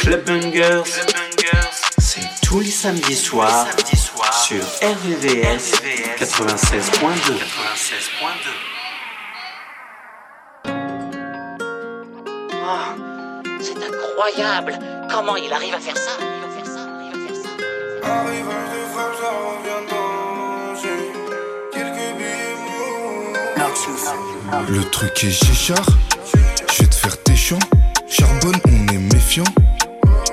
Club Bungers, c'est tous les samedis soirs sur RVVS 96.2. c'est incroyable Comment il arrive à faire ça? Il va faire ça, il va faire ça. Arrivage de frappe, ça revient danger. Quelques billets Le truc est chichard, Charbonne, on est méfiant.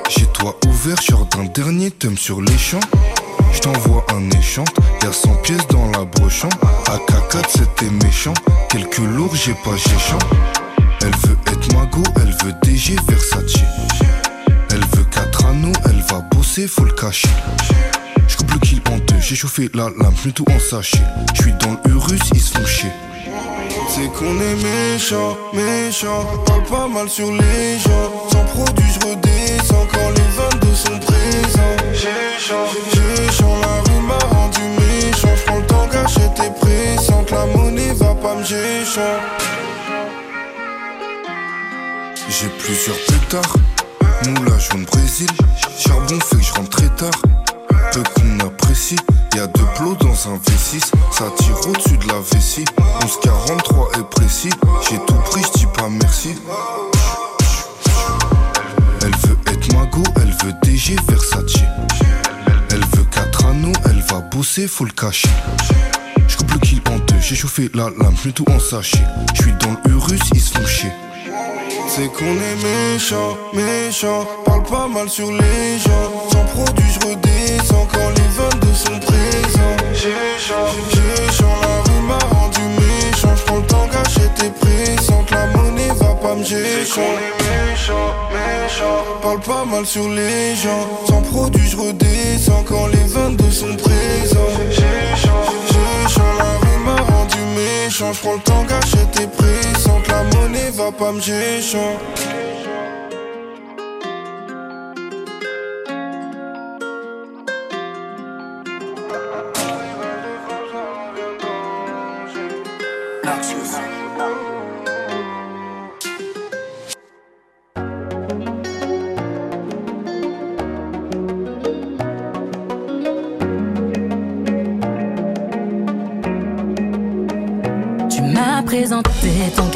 J'ai toi ouvert, genre d'un dernier thème sur les champs. Je t'envoie un échant, y'a 100 pièces dans la brochant. AK4 c'était méchant, quelques lourds j'ai pas géchant. Elle veut être mago, elle veut DG Versace. Elle veut 4 anneaux, elle va bosser, faut le cacher. Je coupe le kill en deux, j'ai chauffé la lame, tout en sachet. Je suis dans le Urus, ils se font chier. C'est qu'on est méchant, méchant. Parle pas mal sur les gens. Sans produit, je redescends quand les 22 sont présents. J'ai chaud. La rue m'a rendu méchant. J'prends le temps, gâcher tes présentes. La monnaie va pas me géchant. J'ai plusieurs pétards, moula jaune Brésil. Charbon fait que je rentre très tard. Peu qu'on apprécie, y'a deux plots dans un V6. Ça tire au-dessus de la vessie. 1143 est précis. J'ai tout pris, j'dis pas merci. Elle veut être mago, elle veut DG Versace. Elle veut 4 anneaux, elle va bosser, faut le cacher. Je coupe le kill en deux, j'ai chauffé la lame, je tout en sachet. Je suis dans le Urus, ils se font chier. C'est qu'on est méchant, méchant. Parle pas mal sur les gens. Sans produit, je redescends quand les 22 sont présents. J'ai chaud. La rue m'a rendu méchant. J'prends le temps, gâcher tes présentes. La monnaie va pas me géchant. méchant, méchant. Parle pas mal sur les gens. Sans produit, je redescends quand les 22 sont présents. J'ai chaud. La rue m'a rendu méchant. J'prends le temps, gâcher tes présentes. Tu m'as présenté ton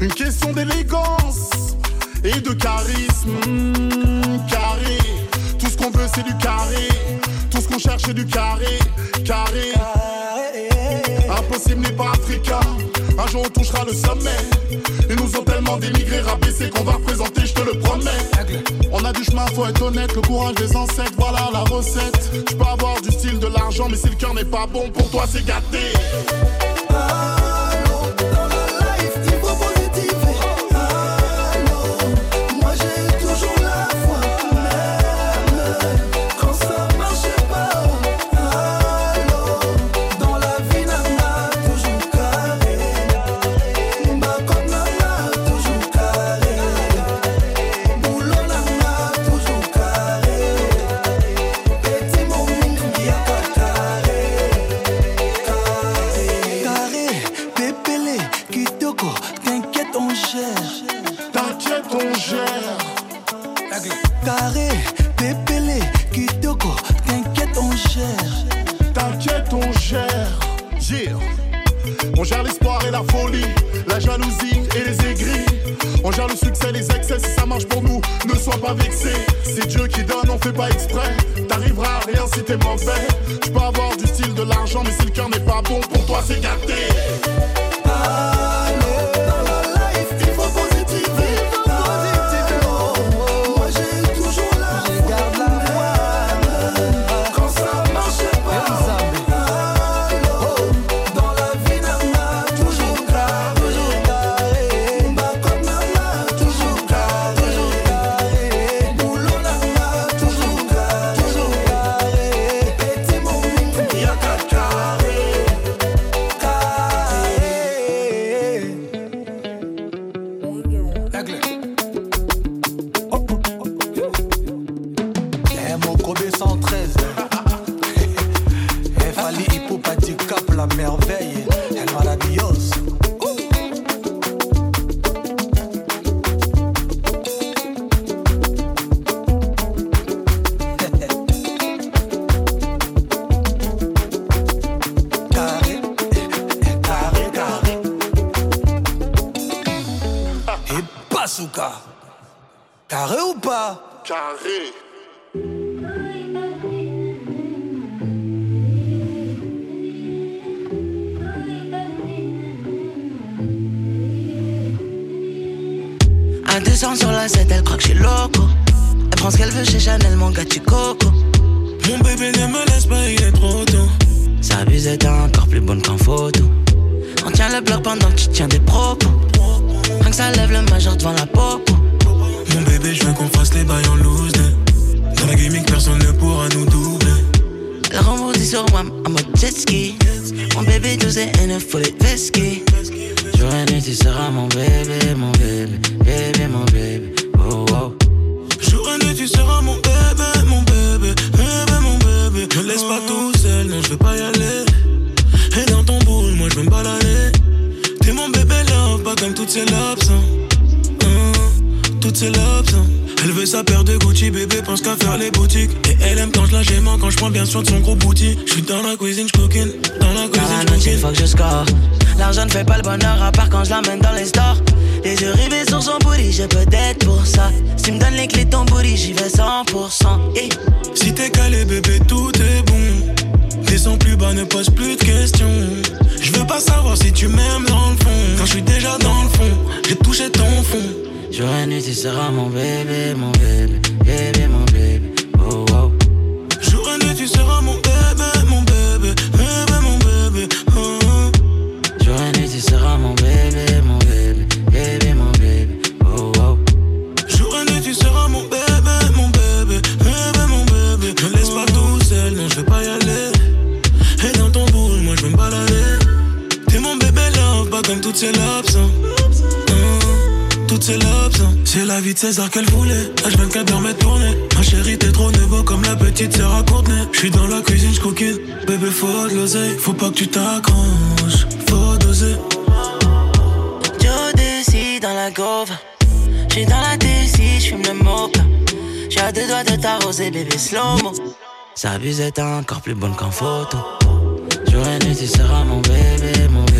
une question d'élégance et de charisme. Hmm, carré, tout ce qu'on veut c'est du carré, tout ce qu'on cherche c'est du carré, carré. Impossible n'est pas africain, un jour on touchera le sommet. Ils nous ont tellement dénigrés, rabaissés qu'on va représenter, je te le promets. On a du chemin, faut être honnête, le courage des ancêtres, voilà la recette. Tu peux avoir du style, de l'argent, mais si le cœur n'est pas bon, pour toi c'est gâté. Dans la cuisine, je cooking. Dans la cuisine, je faut que je score. L'argent ne fait pas le bonheur à part quand je l'amène dans les stores. Les yeux rivés sur son booty, j'ai peut-être pour ça. Si tu me donnes les clés de ton booty, j'y vais 100%. Et Si t'es calé, bébé, tout est bon. Descends plus bas, ne pose plus de questions. Je veux pas savoir si tu m'aimes dans le fond. Quand je suis déjà dans le fond, j'ai touché ton fond. Jour et tu seras mon bébé, mon bébé, bébé, mon la vie de César qu'elle voulait. H24 heures m'est tourné. Ma chérie, t'es trop nouveau comme la petite sœur à Courtenay. J'suis dans la cuisine, j'coquine. Bébé, faut de l'oseille. Faut pas que tu t'accroches, faut doser. Joe décide dans la gauve. J'suis dans la DC, j'fume le mocha. J'ai à deux doigts de t'arroser, bébé slow-mo. Sa buse est encore plus bonne qu'en photo. Et nuit, tu seras mon bébé, mon bébé,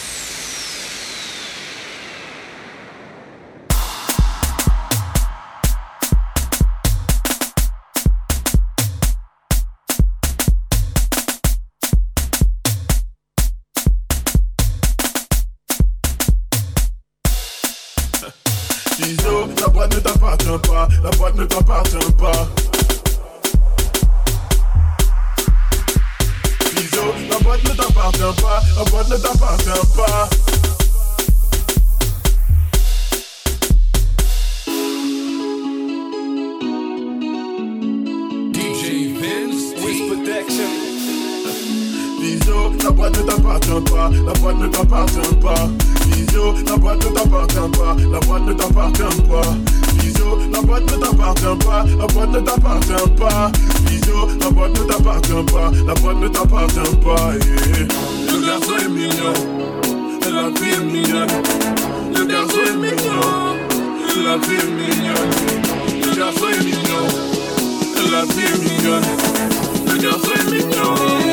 la boîte ne t'appartient pas. La boîte ne t'appartient pas, la boîte ne t'appartient pas. DJ Vince, Wiz Protection. Iso, la boîte ne t'appartient pas, la boîte ne t'appartient pas. Iso, la boîte ne t'appartient pas, la boîte ne t'appartient pas. Iso, la boîte ne t'appartient pas, la boîte ne t'appartient pas. Iso, la boîte ne t'appartient pas, la boîte ne t'appartient pas. yeah. Le garçon est mignon, la fille est mignonne. Le garçon est mignon, la fille est mignonne. Le garçon est mignon, la fille est mignonne. Le garçon est mignon.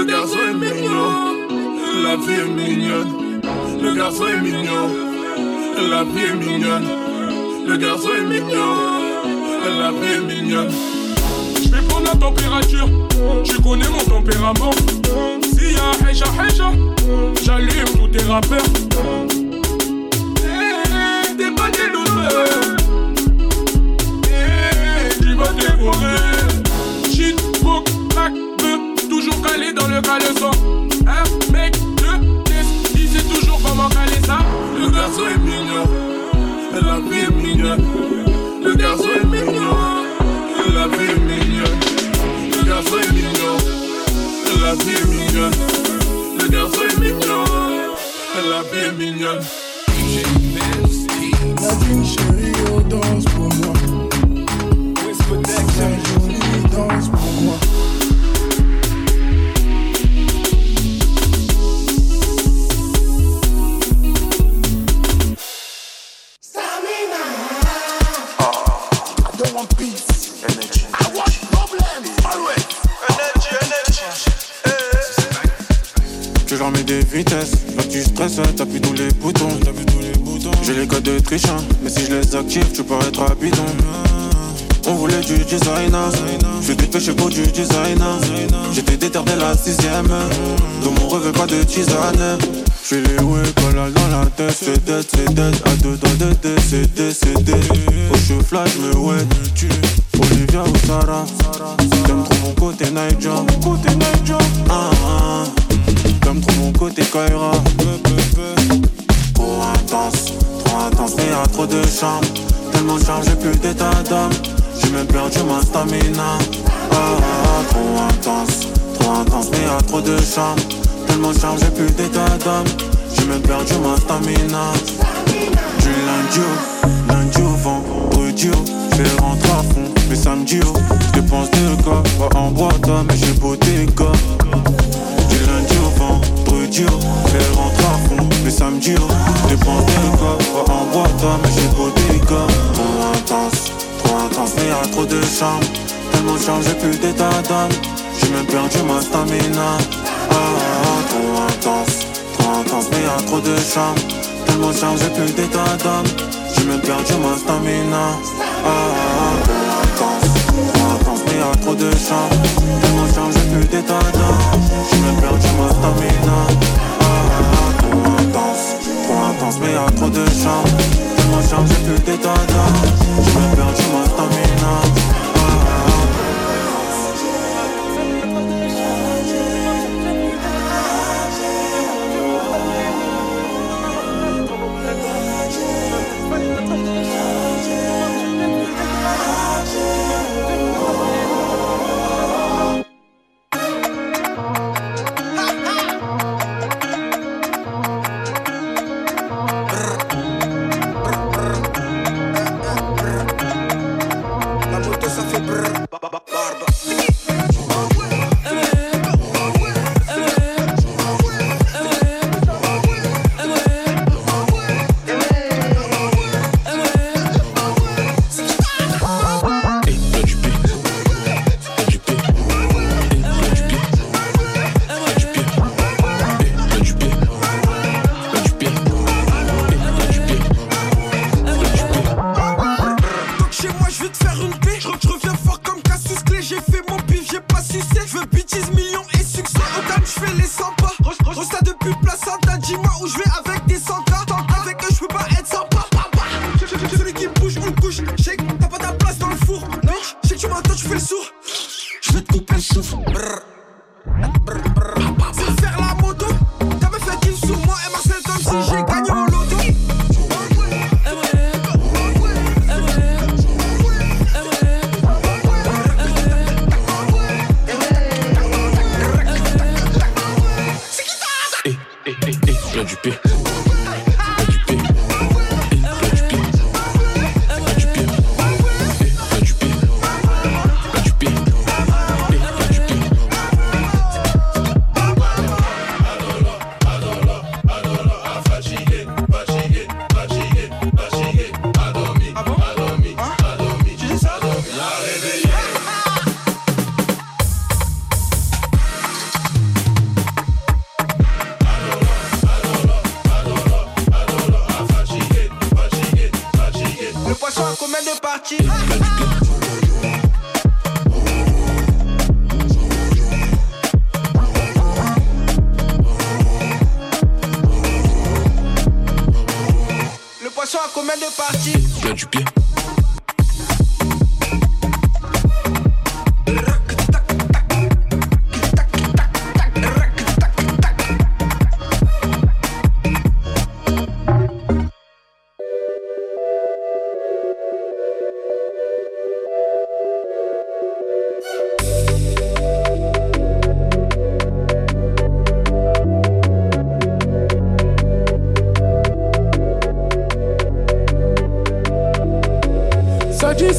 Le garçon est mignon, la vie est mignonne. Le garçon est mignon, la vie est mignonne. Le garçon est mignon, la vie est mignonne. Je vais prendre la température, tu connais mon tempérament. S'il y a Heja Heja, j'allume tous tes rappeurs. Eh, T'es pas des losers. Eh, Tu vas dévorer. Calé dans le caleçon. Un mec, deux, test, il sait toujours comment caler ça. Le garçon est mignon, la vie est mignonne. Le garçon est mignon, la vie est mignonne. Le garçon est mignon, la vie est mignonne. Le garçon est mignon, la vie est mignonne. Nadine chérie, oh danse pour moi. Stresses, t'appuies tous les boutons, t'appuies tous les boutons. J'ai les codes de trichant, mais si je les active, tu à bidon. On voulait du designer, je suis chez beau du designer. J'étais déter la sixième, dans mon rêve pas de tisane. J'suis les ouais, collage dans la tête, c'est dead, c'est dead, à deux doigts de décédé, c'est dead. Au cheveux flash, me ouais, Olivia ou Sarah, t'aimes trop mon côté Niger, côté Niger, ah ah. T'aimes trop mon côté Kaira Trop intense, trop intense mais y'a trop de charme. Tellement chargé plus d'état d'âme J'ai même perdu ma stamina. Ah, ah, ah, Trop intense, trop intense mais y'a trop de charme. Tellement chargé plus d'état d'âme J'ai même perdu ma stamina. Du lundi au, lundi au vendredi au. J'fais rentrer à fond, mais samedi au J'dépense des gars, pas en boîte mais j'ai beau des oh, elle rentre à fond, mais samedi, oh, dépense des gars, pas en boîte, mais j'ai beau des. Trop intense, trop intense, mais y'a trop de charme. Tellement charme, j'ai plus d'état d'âme. J'ai même perdu ma stamina. Ah, trop intense, trop intense, mais y'a trop de charme. Tellement charme, j'ai plus d'état d'âme. J'ai même perdu ma stamina. Ah, ah, ah, y'a trop de charme. Tellement j'ai plus d'âme. J'ai même perdu ma stamina. Ah, ah, ah, trop intense, trop intense, mais y'a trop de charme. Tellement j'ai plus d'âme. J'ai même perdu ma stamina.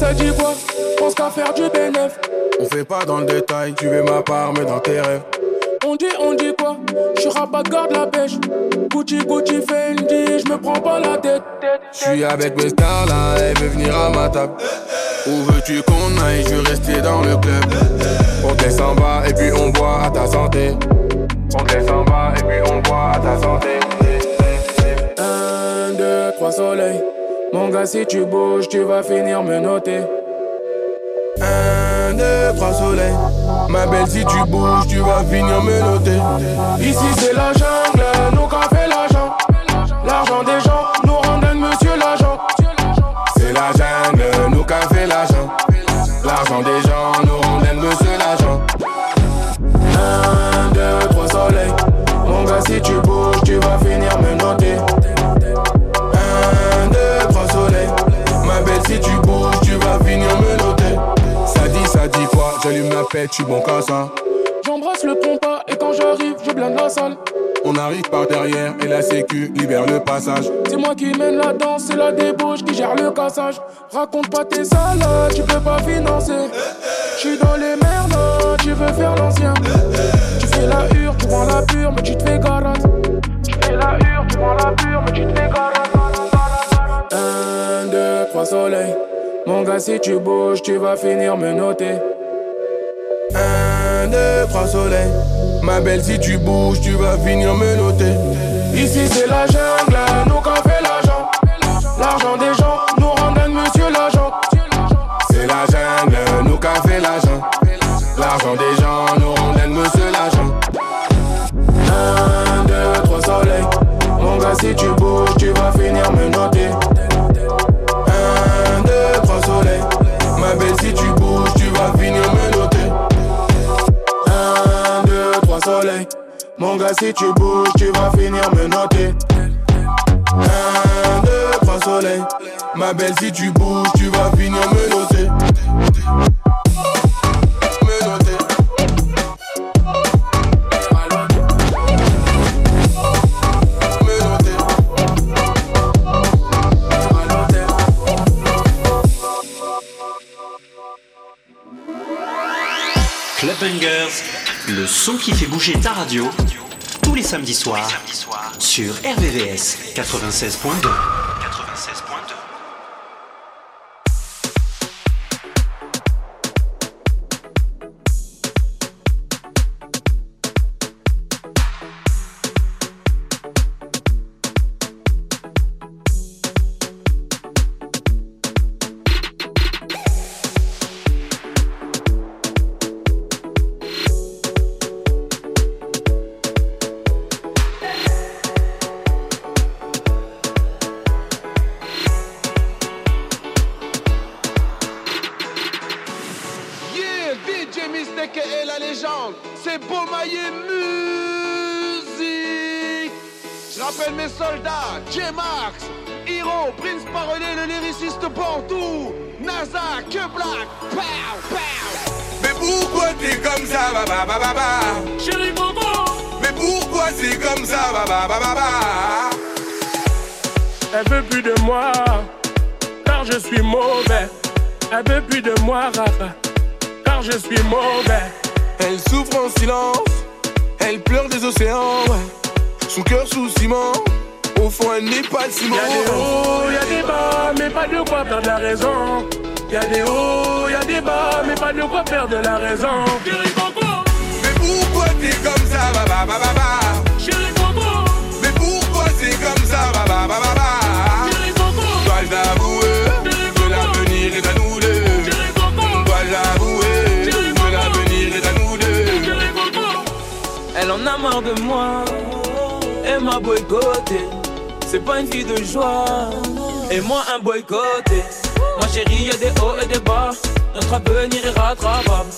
Ça dit, ça dit quoi Pense qu'à faire du bénéf. On fait pas dans le détail, tu veux ma part, mais dans tes rêves. On dit, on dit quoi? Je rabat garde la pêche. Gucci, Gucci, Fendi, je me prends pas la tête. Je suis avec mes stars là, elle veut venir à ma table. Où veux-tu qu'on aille? Je veux rester dans le club. On descend bas et puis on boit à ta santé. On descend bas et puis on boit à ta santé. Un, deux, trois soleils. Mon gars, si tu bouges, tu vas finir me noter. Un, deux, trois soleils. Ma belle, si tu bouges, tu vas finir me noter. Ici c'est la jungle, nous qu'a fait l'argent. L'argent des gens nous rendent monsieur l'agent. C'est la jungle, nous qu'a fait l'argent. L'argent des gens nous J'allume la je suis bon qu'à ça. J'embrasse le compas et quand j'arrive, je blinde la salle. On arrive par derrière et la sécu libère le passage. C'est moi qui mène la danse, c'est la débauche qui gère le cassage. Raconte pas tes salades, tu peux pas financer. J'suis dans les merdes, tu veux faire l'ancien. Tu fais la hure, tu prends la pure, mais tu te fais garate. Tu fais la hure, tu prends la pure, mais tu te fais garate. Un, deux, trois soleils. Mon gars, si tu bouges, tu vas finir me noter. Un, deux, trois soleils. Ma belle, si tu bouges, tu vas finir me noter. Ici c'est la jungle, nous qu'a fait l'argent. L'argent des gens nous rendent monsieur l'agent. C'est la jungle, nous qu'a fait l'argent. L'argent des gens nous rendent monsieur l'agent. Un, deux, trois soleils. Mon gars, si tu bouges, tu vas finir me noter. Si tu bouges, tu vas finir me noter. Un, deux, trois soleils. Ma belle, si tu bouges, tu vas finir me noter. Me noter. Me noter. Club Bangers, le son qui fait bouger ta radio, tous les samedis soirs, sur RVVS 96.2. Bantou, NASA, Que Black, pow, pow. Mais pourquoi t'es comme ça, ba ba ba ba ba? Chérie Bobo Mais pourquoi c'est comme ça, ba ba ba ba ba? Elle veut plus de moi, car je suis mauvais. Elle veut plus de moi, car je suis mauvais. Elle souffre en silence, elle pleure des océans, ouais. Son cœur sous ciment, au fond, n'est pas si Y'a des hauts, y'a des bas, mais pas de quoi perdre la raison. Y'a des hauts, y'a des bas, mais pas de quoi perdre la raison. Mais pourquoi t'es comme ça, baba, baba. Chérie mais pourquoi c'est comme ça, baba, baba. Chérie Coco, dois elle en a marre de moi, elle m'a boycotté. C'est pas une fille de joie. Et moi un boycotté. Ma chérie, y'a des hauts et des bas. Notre avenir est rattrapable.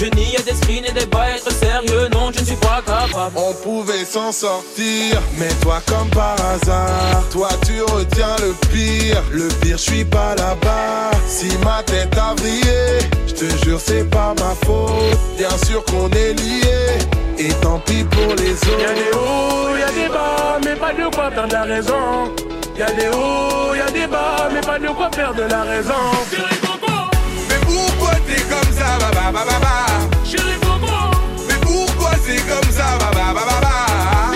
Je n'y ai d'esprit ni débat, être sérieux, non, je ne suis pas capable. On pouvait s'en sortir, mais toi comme par hasard, toi tu retiens le pire. Le pire, je suis pas là-bas. Si ma tête a brillé, je te jure, c'est pas ma faute. Bien sûr qu'on est liés, et tant pis pour les autres. Y'a des hauts, y'a des bas, mais pas de quoi perdre la raison. Y'a des hauts, y'a des bas, mais pas de quoi perdre la raison. T'es comme ça, ba ba ba ba ba. Chérie Coco Mais pourquoi c'est comme ça, ba ba ba ba ba?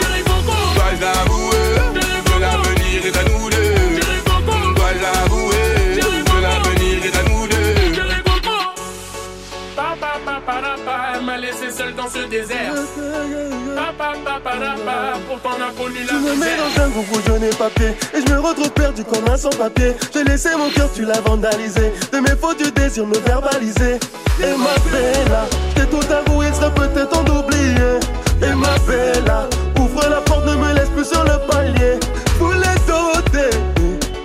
Papa, elle m'a laissé seul dans ce désert. Papa papa papa, pourtant on a connu la Tu me mets dans un groupe où je n'ai pas pied. Et je me retrouve perdu comme un sans-papier. J'ai laissé mon cœur, tu l'as vandalisé. De mes fautes, tu désires me verbaliser. Et ma bella, t'es tout avoué, il serait peut-être temps d'oublier. Et ma bella, ouvre la porte, ne me laisse plus sur le palier. Voulais doter,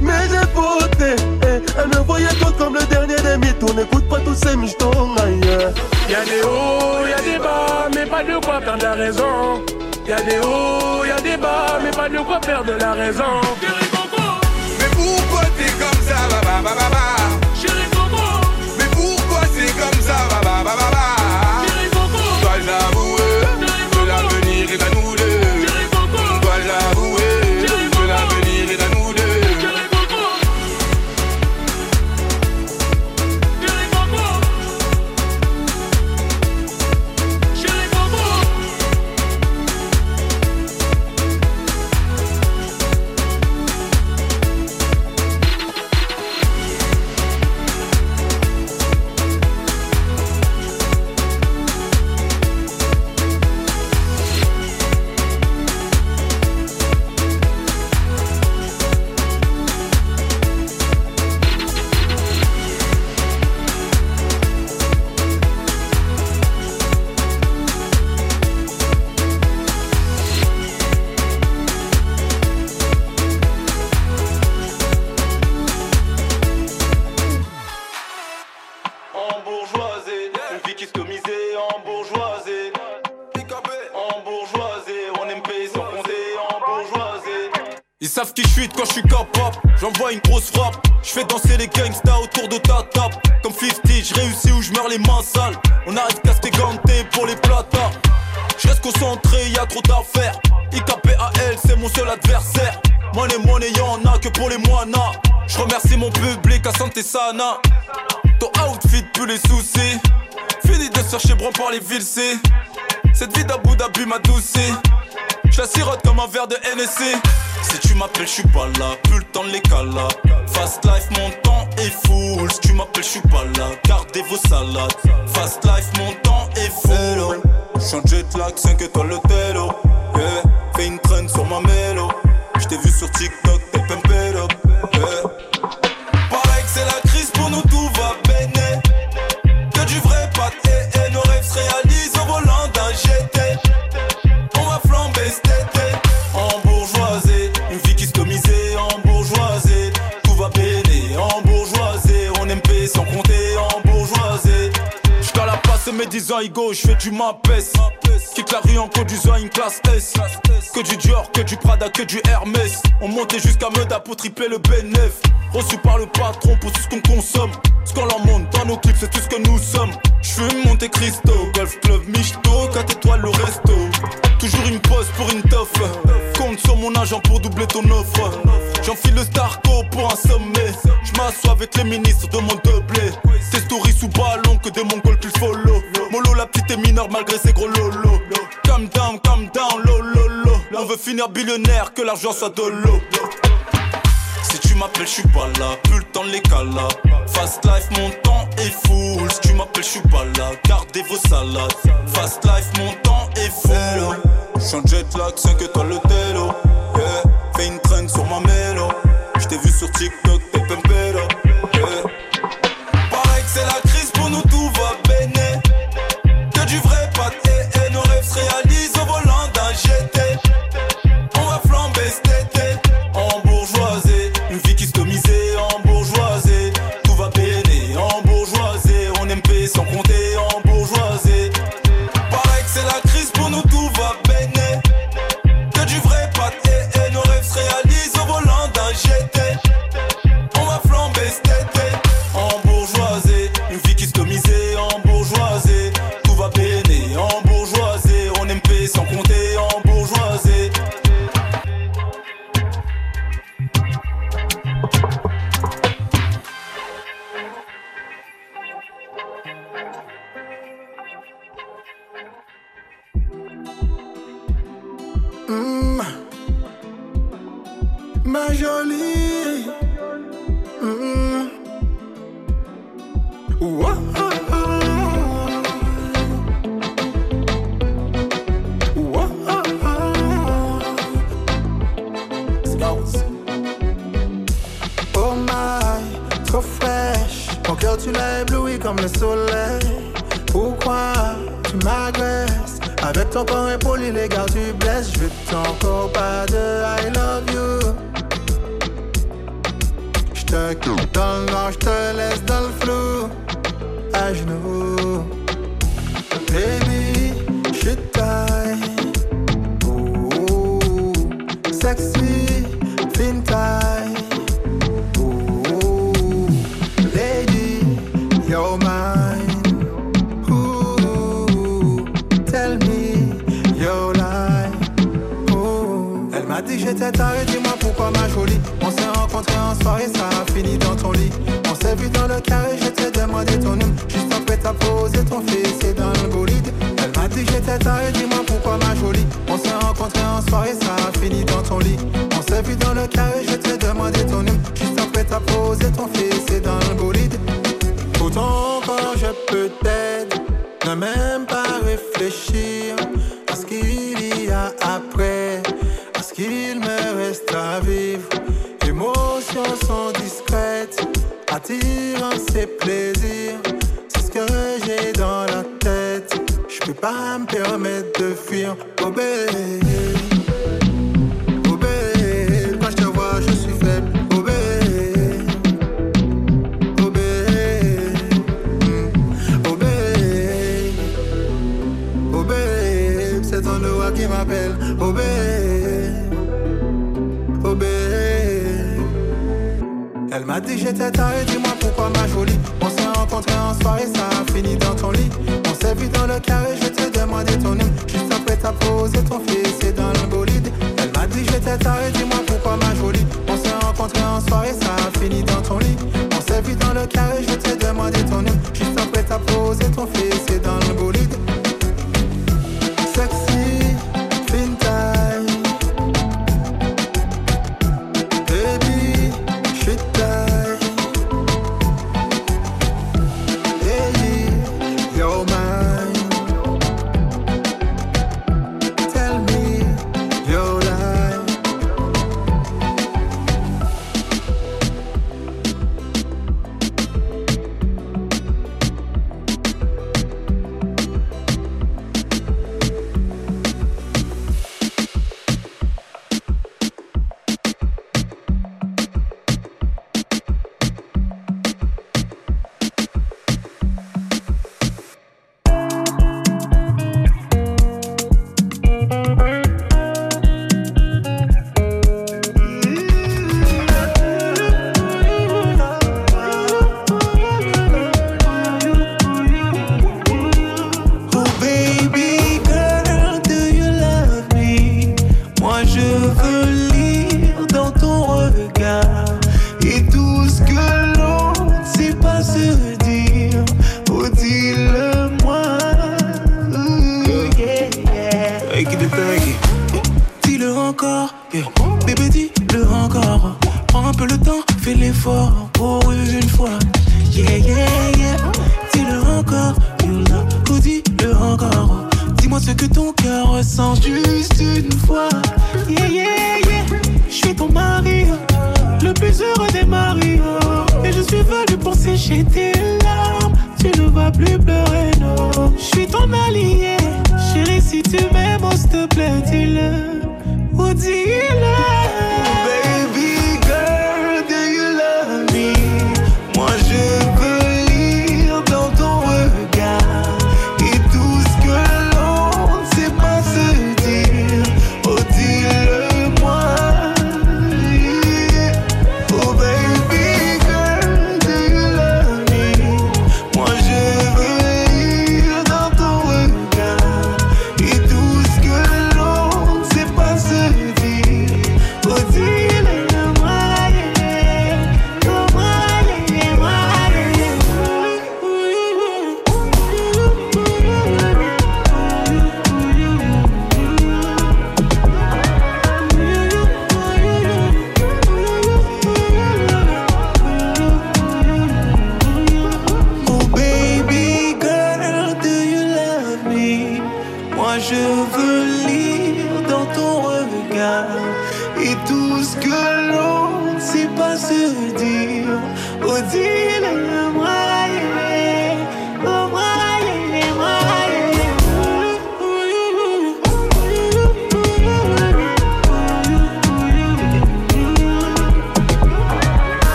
mais j'ai voté Elle me voyait comme le dernier des mythes On n'écoute pas tous ces michetons ailleurs Y'a des hauts, y'a des bas, mais pas de quoi perdre la raison. Y'a des hauts, y'a des bas, mais pas de quoi perdre la raison. Mais pourquoi t'es comme ça, ba ba ba ba ba? Chérie Coco Mais pourquoi c'est comme ça, ba ba ba? Autour de ta table. Comme 50, je réussis ou je meurs les mains sales. On arrive casqué ganté pour les plata. Je reste concentré, y a trop d'affaires. IKPAL, c'est mon seul adversaire. Money, money, y'en a que pour les moinas. Je remercie mon public à santé sana. Ton outfit plus les soucis. Fini de se faire par les villes. Cette vie d'Abu Dhabi m'a doucé. Je sirote comme un verre de NSC. Si tu m'appelles, je suis pas là. Plus le temps de les cala. Fast life, mon temps est tu m'appelles, je suis pas là. Gardez vos salades. Fast life, mon temps est full. En jet lag, 5 étoiles le télo. Yeah. Fais une traîne sur ma mélo. J't'ai vu sur TikTok, mes 10 ans, Igo, j'fais du mapes. Quitte la rue en conduisant une classe S. Que du Dior, que du Prada, que du Hermès. On montait jusqu'à Meda pour tripler le bénéf. Reçu par le patron pour tout ce qu'on consomme. Ce qu'on leur montre dans nos clips, c'est tout ce que nous sommes. J'fume Monte Cristo, Golf Club Michto, 4 étoiles le resto. Toujours une pause pour une toffe. Compte sur mon agent pour doubler ton offre. J'enfile le Starco pour un sommet. J'm'assois avec les ministres de mon doublé. Tes stories sous ballon que des mongols qu'ils follow. Est mineure malgré ses gros lolo. Calm down, calm down, lo lo lo. On veut finir billionnaire, que l'argent soit de l'eau. Si tu m'appelles, je suis pas là, plus le temps les cala. Fast life, mon temps est full. Si tu m'appelles, je suis pas là, gardez vos salades. Fast life, mon temps est full. J'suis en jet lag, 5 étoiles le télo. Elle m'a dit j'étais taré,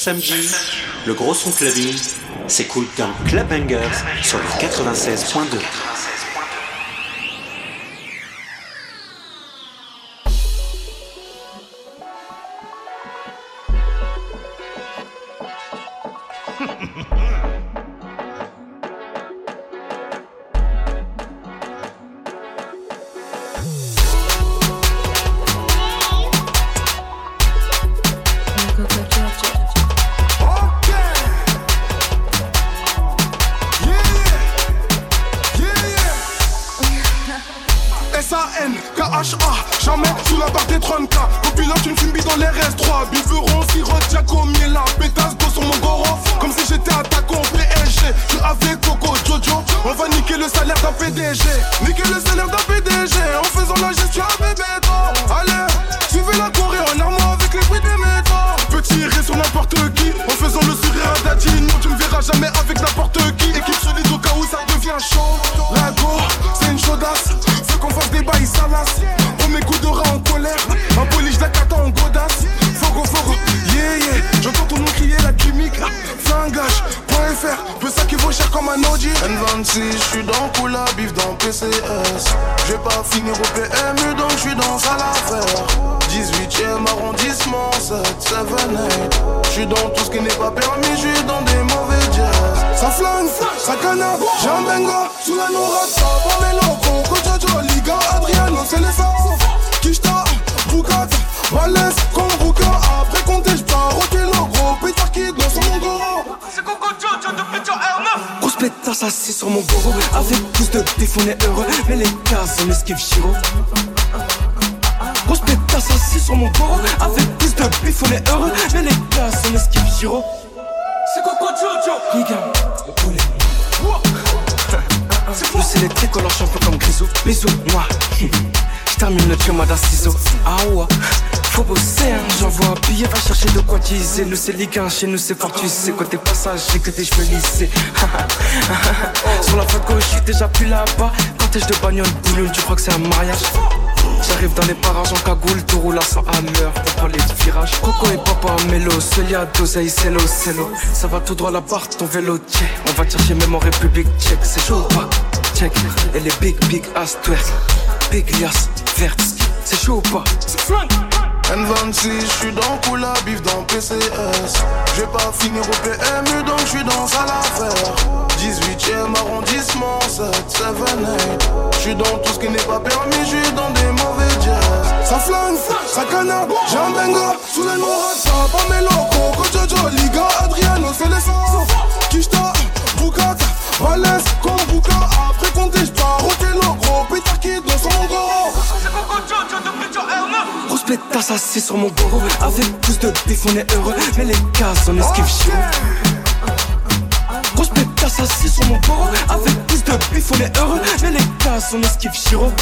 samedi, le gros son clubbing s'écoute dans Club Bangers sur le 96.2. les tricolores champions comme Grisou Bisous moi J'termine le tio d'un ciseau Ah ouais faut bosser, hein, j'envoie un billet, va chercher de quoi utiliser. Nous c'est Ligue 1, chez nous c'est fort, tu sais. Côté passage, j'ai que des cheveux lissés. Sur la voie gauche, je suis déjà plus là-bas. Cortège de bagnole, boulogne, tu crois que c'est un mariage? J'arrive dans les parages en cagoule, tout roule à 100 à l'heure pour prendre les virages. Coco et papa mélo, seul y'a d'oseille, c'est l'eau, c'est l'eau. Ça va tout droit là-bas, ton vélo. On va te chercher même en République tchèque, c'est chaud ou pas? Check. Et les big, big ass twerk. Big lias, verte, c'est chaud ou pas? C'est flingue N26, j'suis dans Kula, bif dans PCS. J'ai pas finir au PMU, donc j'suis dans ça l'affaire. 18ème arrondissement, 7, 7, 8. J'suis dans tout ce qui n'est pas permis, j'suis dans des mauvais jazz. Ça flingue, ça canard, j'ai un benga. Sous les noirs, ça pas mes locaux. Coach Jojo, Liga, Adriano, c'est les sens. Kishta, Bukata, Pétard Kid, non, sur mon gros. C'est Coco Jojo de Pétion R9. Grosse pétasse assis sur mon goro Avec plus de bif on est heureux. Mais les gars on esquive Chiro Grosse pétasse sur mon goro Avec plus de bif on est heureux. Mais les gars on esquive Chiro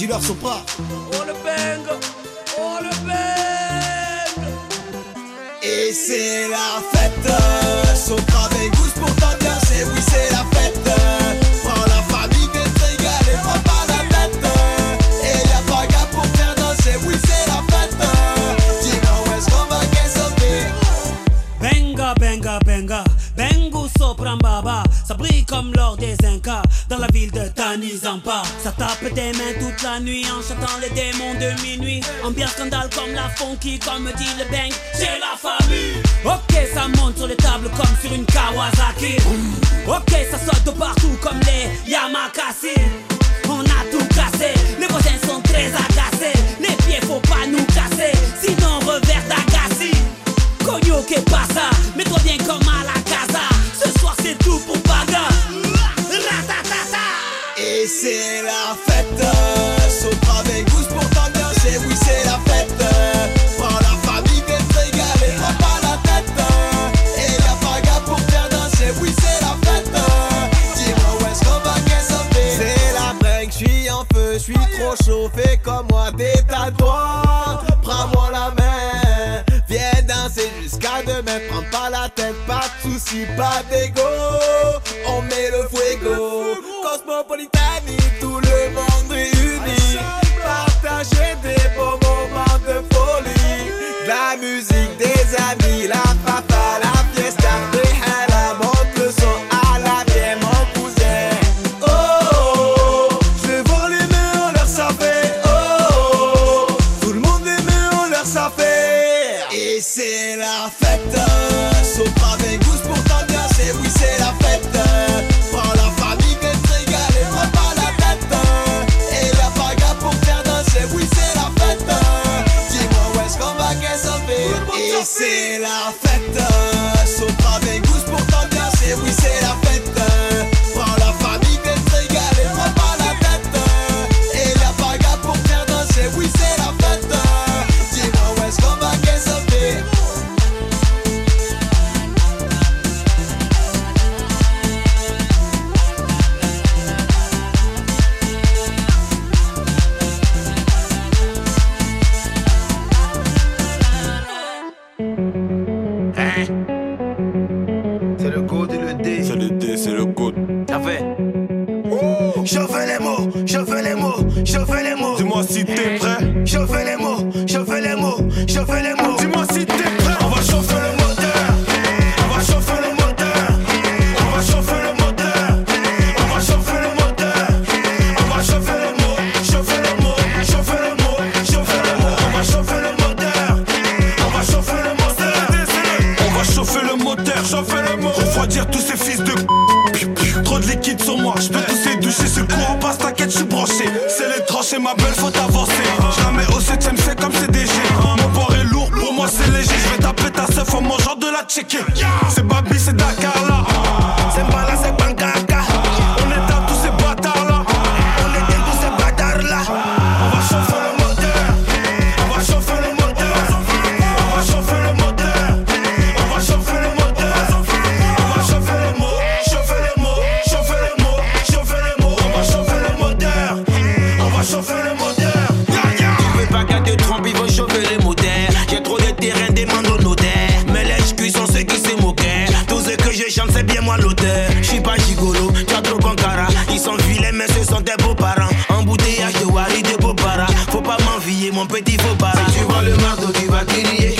Dis-leur son pas. Oh le bang, oh le bang. Et c'est la fête, euh, son avec la ville de Tanizampa. Ça tape des mains toute la nuit en chantant les démons de minuit. Ambiance scandale comme la funky, comme dit le bang, c'est la famille. Ok, ça monte sur les tables comme sur une Kawasaki. Ok, ça saute de partout comme les Yamakasi. On a tout cassé, les voisins sont très agacés. Les pieds, faut pas nous casser, sinon revers d'Agassi. Cogno que pasa, mets-toi bien comme à la casa. Ce soir c'est tout pour Baga. C'est la fête. Sopra Vegas pour t'ambiancer, oui c'est la fête. Prends la famille, viens te régaler, prends pas la tête. Et y'a pas pour faire danser, oui c'est la fête. Dis-moi où est-ce qu'on va qu'est-ce C'est la break, j'suis en feu, j'suis trop chauffé comme moi, détale-toi. Prends-moi la main, viens danser jusqu'à demain. Prends pas la tête, pas de soucis, pas d'ego. On met le fuego. Cosmopolitanie, Et c'est la fête. Sopra Vegas pour t'ambiancer, oui, c'est la fête. Prends la famille, viens te régaler, prends pas la tête. Et pas gars pour faire danser, oui, c'est la fête. Dis-moi où est-ce qu'on va qu'est-ce qu'on fait? Et c'est la fête. Sopra Vegas pour t'ambiancer, oui, c'est la fête. Moi l'auteur. J'suis pas gigolo, tu as trop concara. Ils sont vilains, mais ce sont tes beaux-parents. Embouteillage de Wari, de para. Faut pas m'envier, mon petit faux para. Tu vois le marteau, tu vas crier.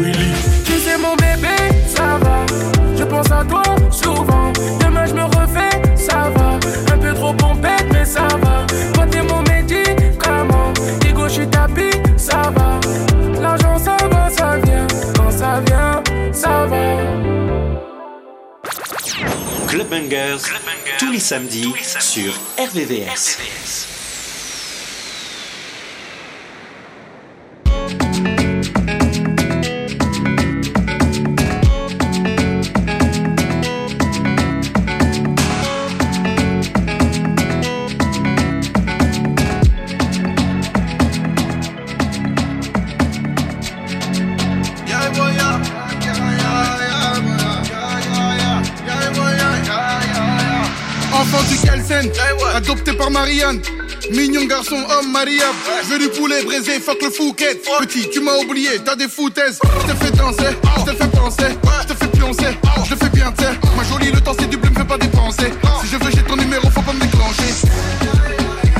Willy. Tu sais mon bébé, ça va. Je pense à toi souvent. Demain je me refais, ça va. Un peu trop pompette, mais ça va. Toi t'es mon médicament. Ego, je suis tapis, ça va. L'argent, ça va, ça vient. Quand ça vient, ça va. Club Bangers, tous les samedis sur RVVS. Enfant Marianne. Mignon garçon, homme mariable. Je veux du poulet braisé, fuck le fouquet. Petit, tu m'as oublié, t'as des foutaises. Je te fais danser, je te fais penser, je te fais pioncer, je te fais bien. Ma jolie, le temps c'est du bleu, me fais pas dépenser. Si je veux, j'ai ton numéro, faut pas me déclencher.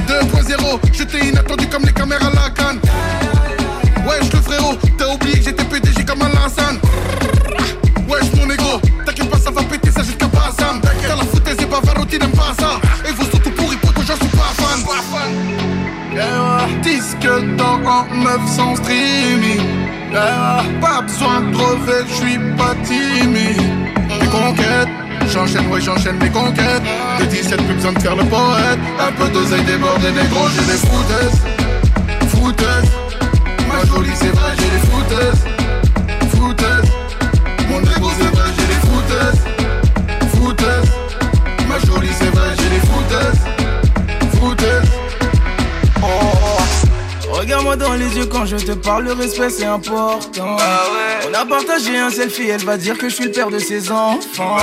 2.0, je t'ai inattendu comme les caméras Disque d'or en 900 streaming. Pas besoin de brevet, j'suis pas timide. Mes conquêtes, j'enchaîne, ouais, j'enchaîne mes conquêtes. De 17, plus besoin de faire le poète. Un peu d'oseille débordé, négro, j'ai des foutaises. Foutaises. Ma jolie, c'est vrai, j'ai des. Foutaises. Regarde-moi dans les yeux quand je te parle, le respect c'est important. On a partagé un selfie, elle va dire que je suis le père de ses enfants.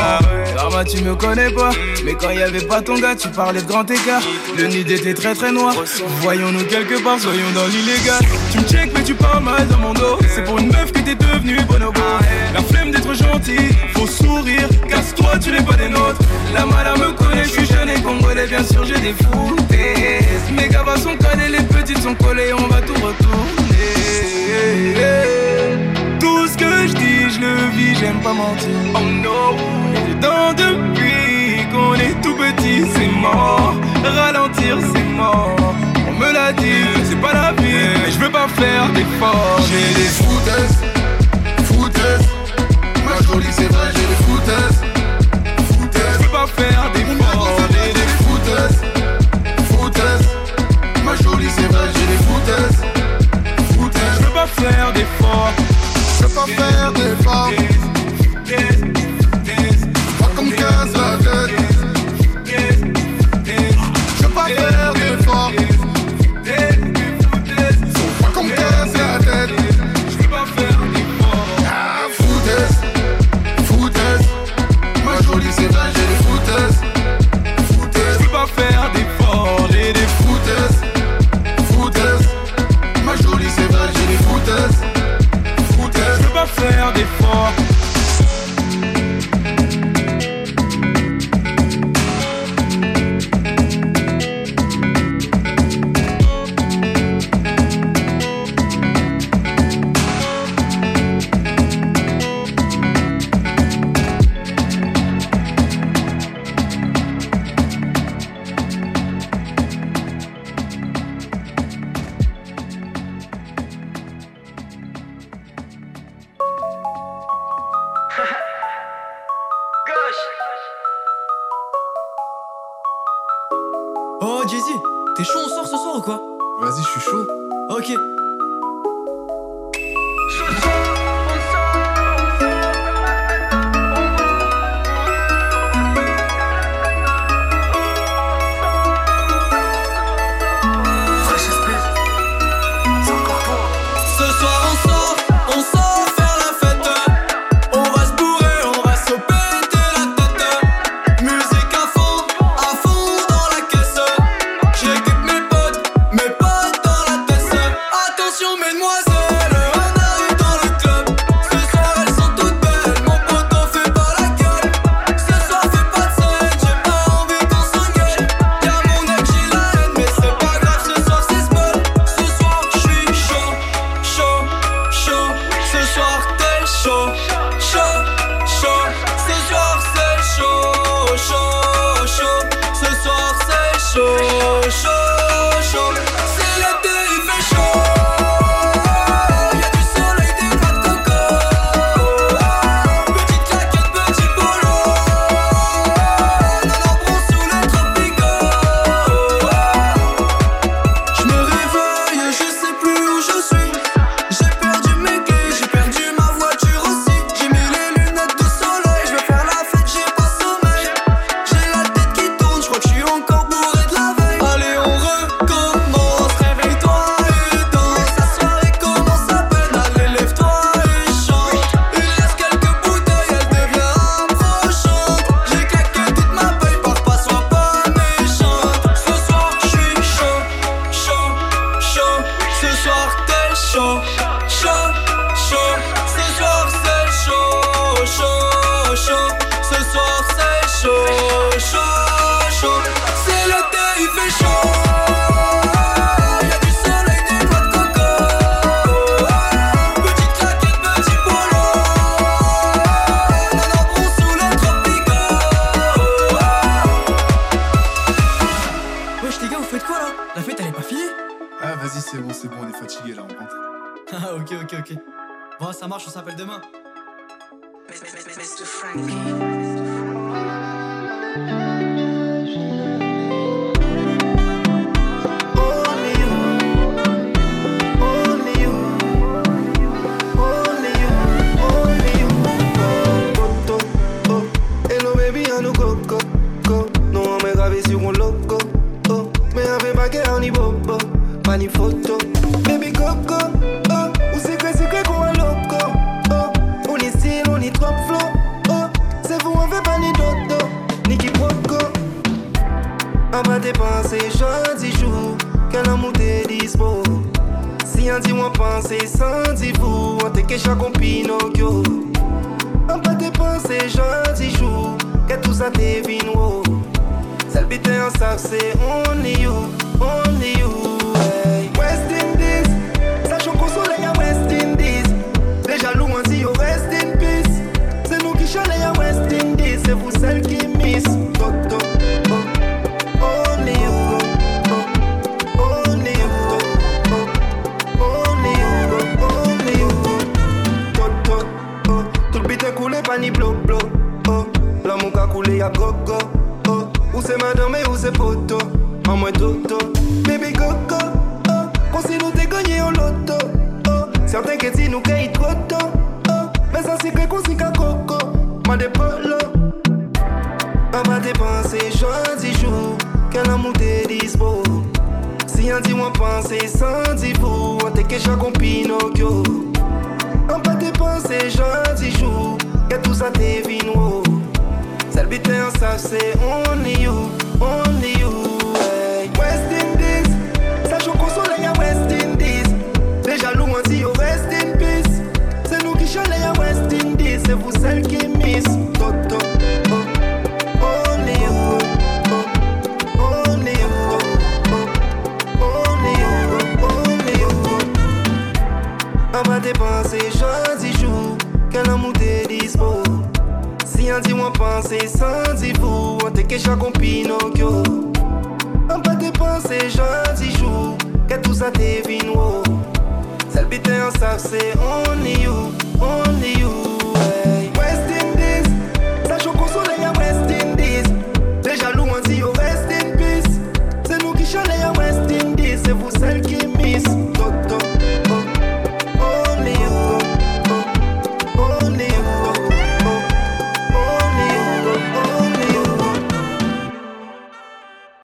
Karma, tu me connais pas, mais quand y avait pas ton gars, tu parlais de grand écart. Le nid était très très noir. Voyons-nous quelque part, soyons dans l'illégal. Tu me check, mais tu parles mal dans mon dos. C'est pour une meuf que t'es devenue bonobo. La flemme d'être gentil, faut sourire. Casse-toi, tu n'es pas des nôtres. La mala me connaît, je suis jeune et congolais, bien sûr, j'ai des foutaises. Mes gars sont calés, les petites sont collées, on va tout retourner. Tout ce que je dis, je le vis, j'aime pas mentir. Oh no, dans depuis qu'on est tout petit, c'est mort. Ralentir, c'est mort. On me l'a dit, c'est pas la vie, mais je veux pas faire d'efforts. J'ai des foutaises, foutaises. Ma jolie, c'est vrai, j'ai des foutaises. Foutaises. Je veux pas faire d'efforts. J'ai des foutaises joli, c'est vrai, j'ai des foutaises. foutaises. Je veux pas faire d'efforts. Je veux pas faire d'efforts.